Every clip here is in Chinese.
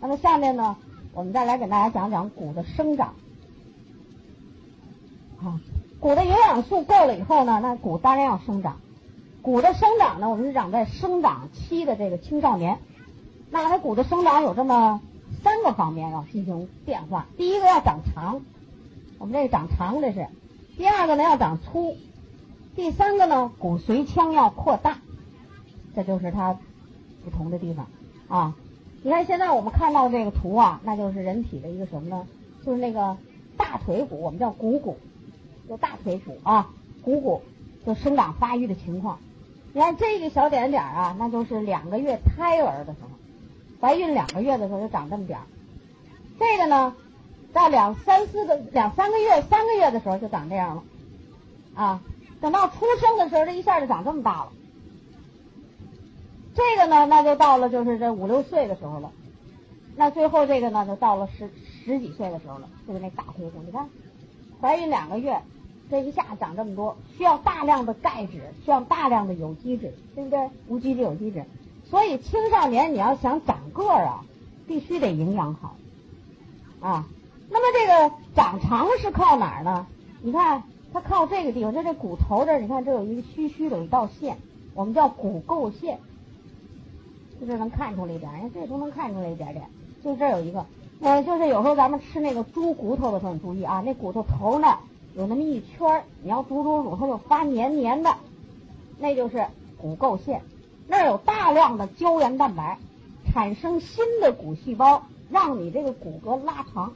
那么下面呢，我们再来给大家讲讲骨的生长。啊，骨的营养素够了以后呢，那骨当然要生长。骨的生长呢，我们是长在生长期的这个青少年。那它骨的生长有这么三个方面要进行变化。第一个要长长，我们这个长长这是；第二个呢要长粗；第三个呢骨髓腔要扩大。这就是它不同的地方啊。你看现在我们看到这个图啊，那就是人体的一个什么呢？就是那个大腿骨，我们叫股骨，就大腿骨啊，股骨就生长发育的情况。你看这个小点点啊，那就是两个月胎儿的时候，怀孕两个月的时候就长这么点儿。这个呢，到两三四个两三个月三个月的时候就长这样了，啊，等到出生的时候这一下就长这么大了。这个呢，那就到了就是这五六岁的时候了。那最后这个呢，就到了十十几岁的时候了，就是那大腿骨。你看，怀孕两个月，这一下长这么多，需要大量的钙质，需要大量的有机质，对不对？无机质、有机质。所以青少年你要想长个儿啊，必须得营养好啊。那么这个长长是靠哪儿呢？你看，它靠这个地方，就这骨头这儿，你看这有一个虚虚的一道线，我们叫骨垢线。就这能看出来一点，哎，这都能看出来一点点。就这有一个，嗯，就是有时候咱们吃那个猪骨头的时候，你注意啊，那骨头头呢有那么一圈你要煮煮煮，它就发黏黏的，那就是骨垢线。那有大量的胶原蛋白，产生新的骨细胞，让你这个骨骼拉长，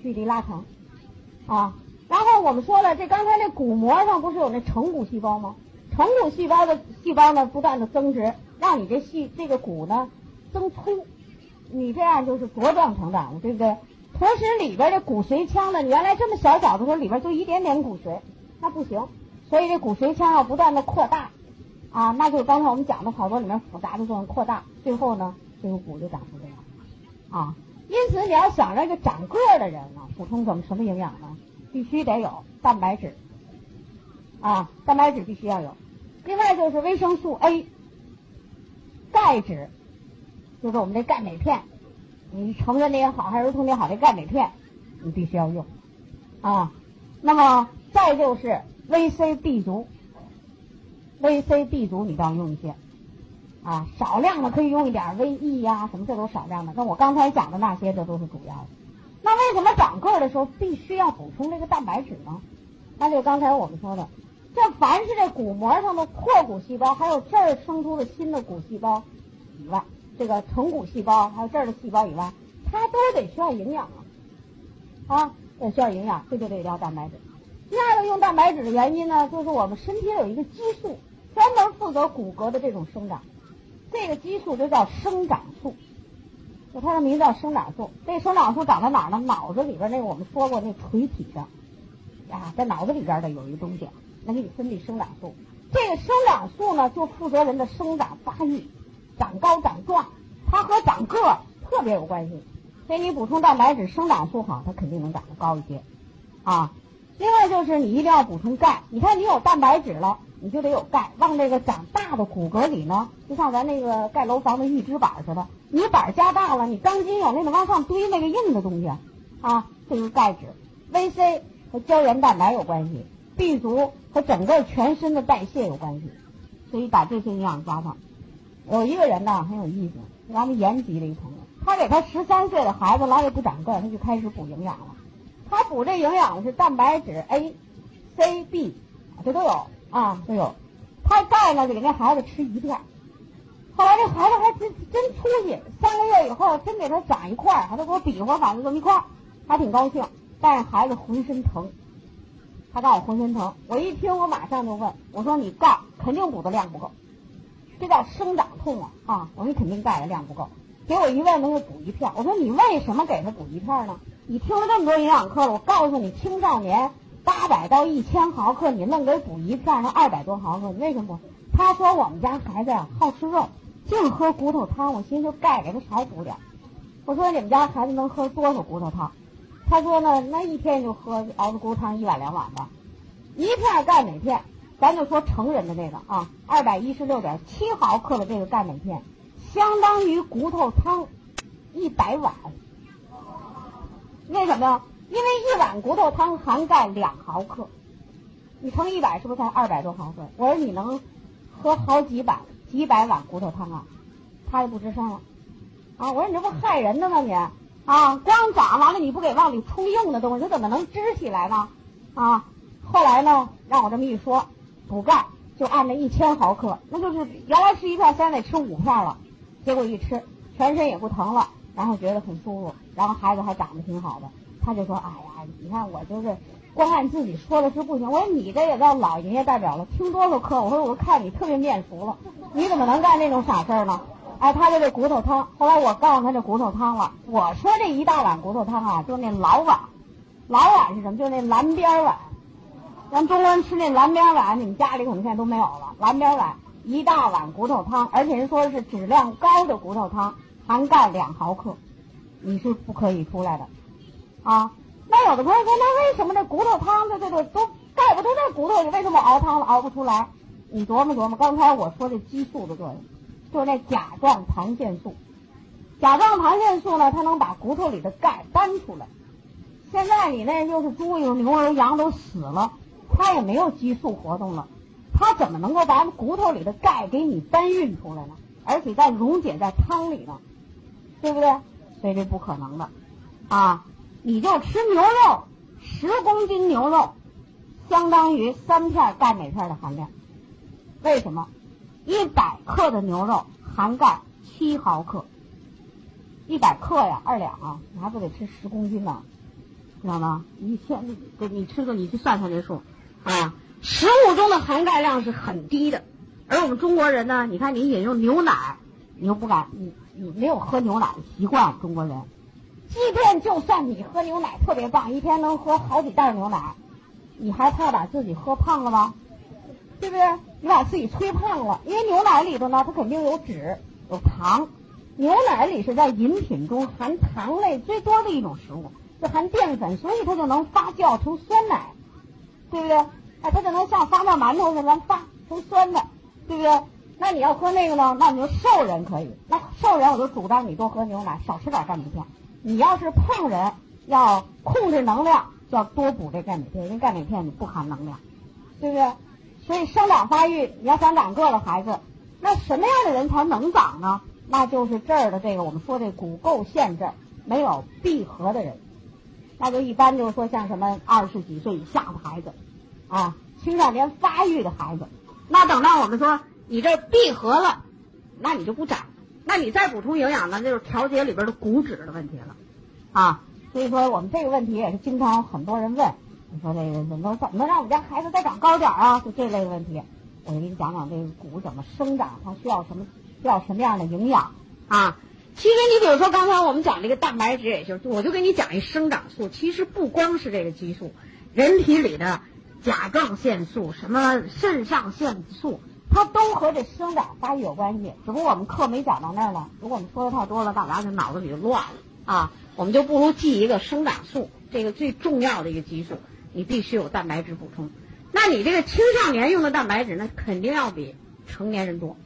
距离拉长啊。然后我们说了，这刚才那骨膜上不是有那成骨细胞吗？成骨细胞的细胞呢，不断的增殖。让你这细这个骨呢增粗，你这样就是茁壮成长了，对不对？同时里边的骨髓腔呢，原来这么小小的时候里边就一点点骨髓，那不行，所以这骨髓腔要不断的扩大啊，那就是刚才我们讲的好多里面复杂的作用扩大，最后呢这个骨就长成这样啊。因此你要想这个长个的人呢，补充怎么什么营养呢？必须得有蛋白质啊，蛋白质必须要有，另外就是维生素 A。钙质就是我们这钙镁片，你成人的也好，还是儿童的也好，这钙镁片你必须要用啊。那么再就是维 C、B 族，维 C、B 族你都要用一些啊，少量的可以用一点，维 E 呀什么这都少量的。那我刚才讲的那些这都是主要的。那为什么长个儿的时候必须要补充这个蛋白质呢？那就刚才我们说的。这凡是这骨膜上的破骨细胞，还有这儿生出的新的骨细胞以外，这个成骨细胞还有这儿的细胞以外，它都得需要营养啊，啊，得需要营养，这就得要蛋白质。第二个用蛋白质的原因呢，就是我们身体有一个激素，专门负责骨骼的这种生长，这个激素就叫生长素，就它的名字叫生长素。这生长素长在哪儿呢？脑子里边那个我们说过那垂体上，啊，在脑子里边的有一个东西。能给你分泌生长素，这个生长素呢，就负责人的生长发育、长高长壮，它和长个特别有关系。所以你补充蛋白质、生长素好，它肯定能长得高一些啊。另外就是你一定要补充钙，你看你有蛋白质了，你就得有钙，往这个长大的骨骼里呢，就像咱那个盖楼房的预制板似的，你板加大了，你钢筋有那个往上堆那个硬的东西啊，这是钙质。V C 和胶原蛋白有关系。B 族和整个全身的代谢有关系，所以把这些营养抓上。有一个人呢很有意思，咱们延吉的一朋友，他给他十三岁的孩子老也不长个，他就开始补营养了。他补这营养是蛋白质 A、C、B，这都有啊都有。他钙呢就给那孩子吃一片。后来这孩子还真真出息，三个月以后真给他长一块儿，他都给我比划，反正这么一块儿，还挺高兴。但是孩子浑身疼。他告诉我浑身疼，我一听我马上就问，我说你钙肯定补的量不够，这叫生长痛啊啊！我说你肯定钙的量不够，给我一问他就补一片，我说你为什么给他补一片呢？你听了这么多营养课了，我告诉你，青少年八百到一千毫克，你弄给补一片，那二百多毫克，你为什么不？他说我们家孩子呀好吃肉，净喝骨头汤，我寻思钙给他少补点。我说你们家孩子能喝多少骨头汤？他说呢，那一天就喝熬的骨头汤一碗两碗吧，一片钙镁片，咱就说成人的这个啊，二百一十六点七毫克的这个钙镁片，相当于骨头汤一百碗。为什么呀？因为一碗骨头汤含钙两毫克，你乘一百是不是才二百多毫克？我说你能喝好几百几百碗骨头汤啊？他就不吱声了。啊，我说你这不害人的吗你？啊，光长完了你不给往里充硬的东西，它怎么能支起来呢？啊，后来呢，让我这么一说，补钙就按那一千毫克，那就是原来吃一片，现在得吃五片了。结果一吃，全身也不疼了，然后觉得很舒服，然后孩子还长得挺好的。他就说：“哎呀，你看我就是光按自己说的是不行。我说你这也叫老爷爷代表了，听多少课？我说我看你特别面熟了，你怎么能干这种傻事儿呢？哎，他就这骨头汤。后来我告诉他这骨头汤了，我说这一大碗骨头汤啊，就那老碗，老碗是什么？就那蓝边碗。咱中国人吃那蓝边碗，你们家里可能现在都没有了。蓝边碗一大碗骨头汤，而且人说的是质量高的骨头汤，含钙两毫克，你是不可以出来的。”啊，那有的朋友说，那为什么这骨头汤的这个都钙不都在骨头里？为什么熬汤熬不出来？你琢磨琢磨，刚才我说这激素的作用，就是那甲状旁腺素。甲状旁腺素呢，它能把骨头里的钙搬出来。现在你那又是猪又牛又羊都死了，它也没有激素活动了，它怎么能够把骨头里的钙给你搬运出来呢？而且再溶解在汤里呢，对不对？所以这不可能的，啊。你就吃牛肉，十公斤牛肉相当于三片钙镁片的含量。为什么？一百克的牛肉含钙七毫克，一百克呀，二两啊，你还不得吃十公斤呢？知道吗？一千，你你吃个，你去算算这数啊。食物中的含钙量是很低的，而我们中国人呢，你看你饮用牛奶，你又不敢，你你没有喝牛奶的习惯，中国人。即便就算你喝牛奶特别棒，一天能喝好几袋牛奶，你还怕把自己喝胖了吗？对不对？你把自己吹胖了，因为牛奶里头呢，它肯定有脂有糖。牛奶里是在饮品中含糖类最多的一种食物，就含淀粉，所以它就能发酵成酸奶，对不对？哎，它就能像发酵馒头似的能发成酸的，对不对？那你要喝那个呢？那你就瘦人可以。那瘦人我就主张你多喝牛奶，少吃点钙镁片。你要是胖人，要控制能量，就要多补这钙镁片，因为钙镁片你不含能量，对不对？所以生长发育，你要想长个的孩子，那什么样的人才能长呢？那就是这儿的这个我们说这骨垢线这儿没有闭合的人，那就一般就是说像什么二十几岁以下的孩子，啊，青少年发育的孩子，那等到我们说你这闭合了，那你就不长。那你再补充营养呢，就是调节里边的骨质的问题了，啊，所以说我们这个问题也是经常很多人问，你说这个怎么怎么能让我们家孩子再长高点啊？就这类的问题，我就给你讲讲这个骨怎么生长，它需要什么需要什么样的营养啊？其实你比如说刚才我们讲这个蛋白质也行，我就给你讲一生长素，其实不光是这个激素，人体里的甲状腺素、什么肾上腺素。它都和这生长发育有关系，只不过我们课没讲到那儿呢。如果我们说的太多了，大家就脑子里就乱了啊。我们就不如记一个生长素，这个最重要的一个激素，你必须有蛋白质补充。那你这个青少年用的蛋白质，那肯定要比成年人多。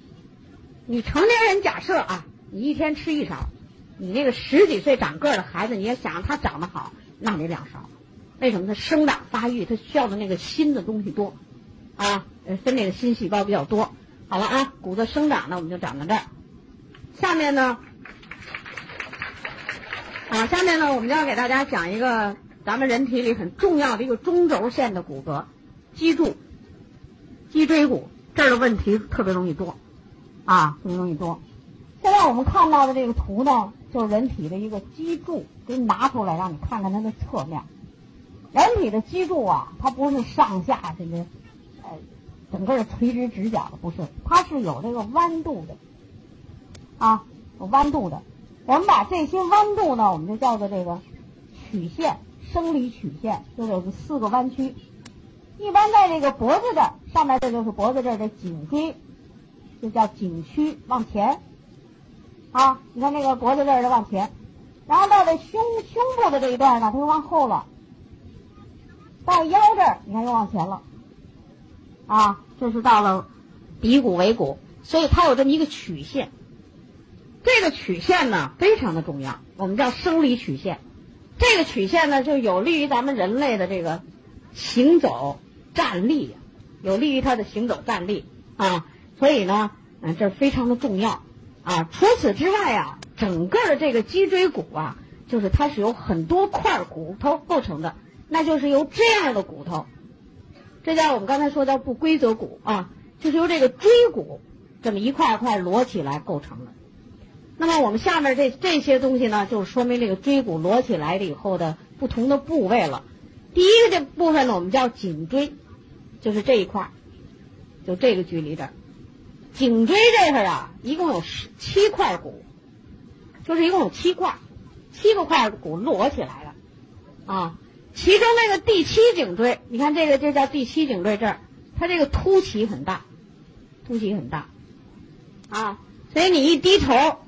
你成年人假设啊，你一天吃一勺，你那个十几岁长个的孩子，你也想让他长得好，那得两勺。为什么？他生长发育，他需要的那个新的东西多。啊，分那个新细胞比较多。好了啊，骨的生长呢，我们就讲到这儿。下面呢，啊，下面呢，我们就要给大家讲一个咱们人体里很重要的一个中轴线的骨骼——脊柱、脊椎骨。这儿的问题特别容易多，啊，特别容易多。现在我们看到的这个图呢，就是人体的一个脊柱，给你拿出来让你看看它的侧面。人体的脊柱啊，它不是上下这个。呃整个垂直直角的不是，它是有这个弯度的，啊，有弯度的。我们把这些弯度呢，我们就叫做这个曲线，生理曲线，就有四个弯曲。一般在这个脖子这儿上面，这就是脖子这儿的颈椎，就叫颈曲往前。啊，你看那个脖子这儿的往前，然后到这胸胸部的这一段呢，它就往后了。到腰这儿，你看又往前了。啊，这是到了骶骨尾骨，所以它有这么一个曲线。这个曲线呢非常的重要，我们叫生理曲线。这个曲线呢就有利于咱们人类的这个行走站立，有利于它的行走站立啊。所以呢，嗯，这非常的重要啊。除此之外啊，整个的这个脊椎骨啊，就是它是由很多块骨头构成的，那就是由这样的骨头，这叫我们刚才说叫不规则骨啊，就是由这个椎骨这么一块一块摞起来构成的。那么我们下面这这些东西呢，就说明这个椎骨摞起来了以后的不同的部位了。第一个这部分呢，我们叫颈椎，就是这一块，就这个距离这儿。颈椎这块啊，一共有十七块骨，就是一共有七块，七个块骨摞起来了啊。其中那个第七颈椎，你看这个这叫第七颈椎这儿，它这个凸起很大，凸起很大啊，所以你一低头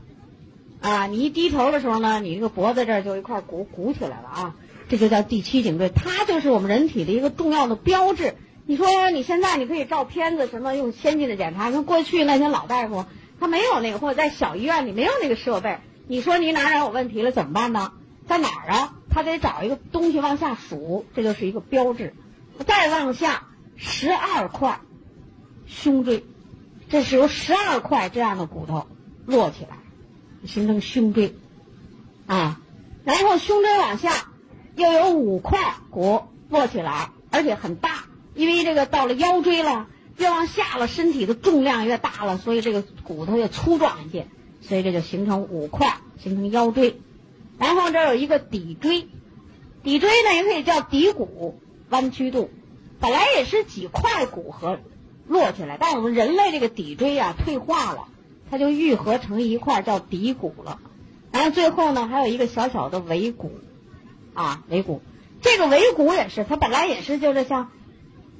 啊，你一低头的时候呢，你这个脖子这儿就一块鼓鼓起来了啊，这就叫第七颈椎，它就是我们人体的一个重要的标志。你说你现在你可以照片子，什么用先进的检查？跟过去那些老大夫他没有那个，或者在小医院里没有那个设备。你说你哪哪有问题了怎么办呢？在哪儿啊？他得找一个东西往下数，这就是一个标志。再往下十二块胸椎，这是由十二块这样的骨头摞起来，形成胸椎啊。然后胸椎往下又有五块骨摞起来，而且很大。因为这个到了腰椎了，越往下了，身体的重量越大了，所以这个骨头越粗壮一些，所以这就形成五块，形成腰椎。然后这有一个骶椎，骶椎呢也可以叫骶骨，弯曲度，本来也是几块骨和摞起来，但我们人类这个骶椎啊退化了，它就愈合成一块叫骶骨了。然后最后呢还有一个小小的尾骨，啊尾骨，这个尾骨也是，它本来也是就是像。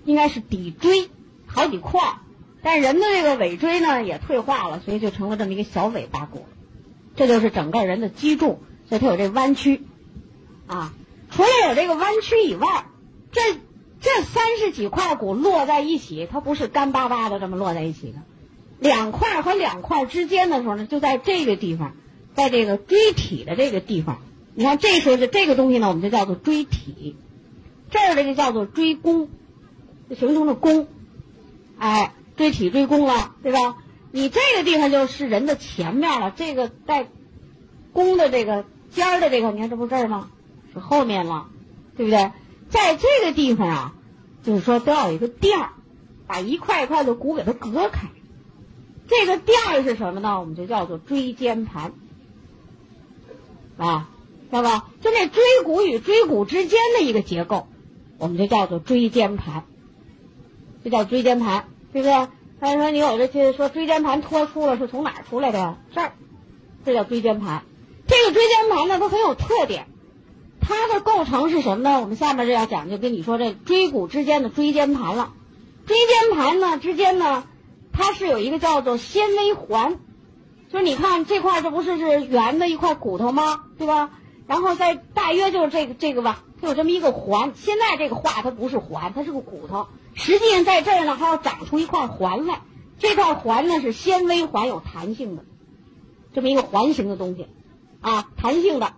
应该是骶椎好几块，但人的这个尾椎呢也退化了，所以就成了这么一个小尾巴骨。这就是整个人的脊柱，所以它有这弯曲啊。除了有这个弯曲以外，这这三十几块骨摞在一起，它不是干巴巴的这么摞在一起的。两块和两块之间的时候呢，就在这个地方，在这个椎体的这个地方。你看这时候的这个东西呢，我们就叫做椎体，这儿的就叫做椎弓。就形成了弓，哎，椎体椎弓了，对吧？你这个地方就是人的前面了，这个带弓的这个尖儿的这个，你看这不这儿吗？是后面了，对不对？在这个地方啊，就是说都要有一个垫儿，把一块一块的骨给它隔开。这个垫儿是什么呢？我们就叫做椎间盘，啊，知道吧？就那椎骨与椎骨之间的一个结构，我们就叫做椎间盘。这叫椎间盘，对不对？他说你有这些说椎间盘脱出了，是从哪出来的呀？这儿，这叫椎间盘。这个椎间盘呢，它很有特点。它的构成是什么呢？我们下面就要讲，就跟你说这椎骨之间的椎间盘了。椎间盘呢之间呢，它是有一个叫做纤维环，就是你看这块这不是是圆的一块骨头吗？对吧？然后在大约就是这个这个吧，它有这么一个环。现在这个画它不是环，它是个骨头。实际上在这儿呢，还要长出一块环来。这块环呢是纤维环，有弹性的，这么一个环形的东西，啊，弹性的。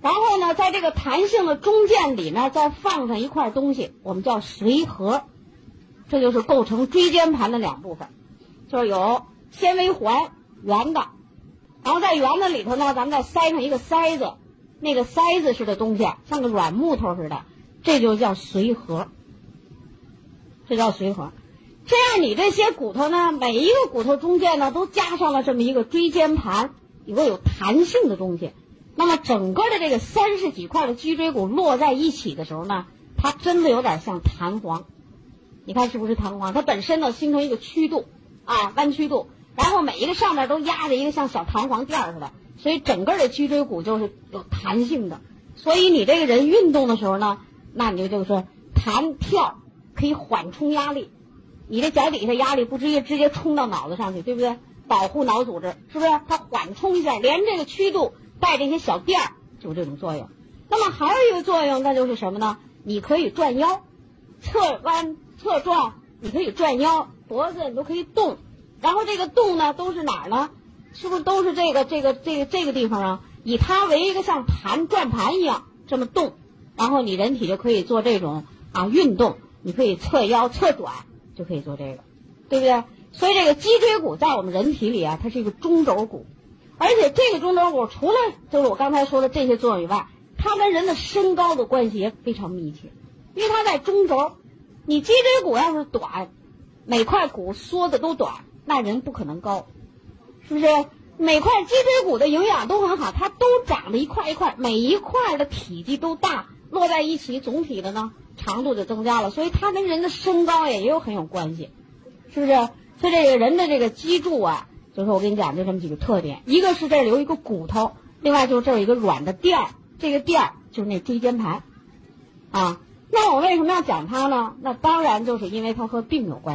然后呢，在这个弹性的中间里面，再放上一块东西，我们叫髓核。这就是构成椎间盘的两部分，就是有纤维环，圆的，然后在圆的里头呢，咱们再塞上一个塞子，那个塞子似的东西，像个软木头似的，这就叫髓核。这叫髓核，这样你这些骨头呢，每一个骨头中间呢都加上了这么一个椎间盘，一个有弹性的东西。那么整个的这个三十几块的脊椎骨摞在一起的时候呢，它真的有点像弹簧。你看是不是弹簧？它本身呢形成一个曲度啊，弯曲度，然后每一个上面都压着一个像小弹簧垫似的，所以整个的脊椎骨就是有弹性的。所以你这个人运动的时候呢，那你就就是弹跳。可以缓冲压力，你这脚底下压力不直接直接冲到脑子上去，对不对？保护脑组织，是不是？它缓冲一下，连这个曲度带这些小垫儿，就这种作用。那么还有一个作用，那就是什么呢？你可以转腰，侧弯、侧转，你可以转腰，脖子你都可以动。然后这个动呢，都是哪儿呢？是不是都是这个这个这个这个地方啊？以它为一个像盘转盘一样这么动，然后你人体就可以做这种啊运动，你可以侧腰侧转就可以做这个，对不对？所以这个脊椎骨在我们人体里啊，它是一个中轴骨，而且这个中轴骨除了就是我刚才说的这些作用以外，它跟人的身高的关系也非常密切，因为它在中轴。你脊椎骨要是短，每块骨缩的都短，那人不可能高，是不是？每块脊椎骨的营养都很好，它都长得一块一块，每一块的体积都大，摞在一起，总体的呢长度就增加了，所以它跟人的身高也也有很有关系，是不是？所以这个人的这个脊柱啊，就是我跟你讲，就这么几个特点，一个是这儿有一个骨头，另外就是这儿有一个软的垫儿，这个垫儿就是那椎间盘，啊。那我为什么要讲它呢？那当然就是因为它和病有关系。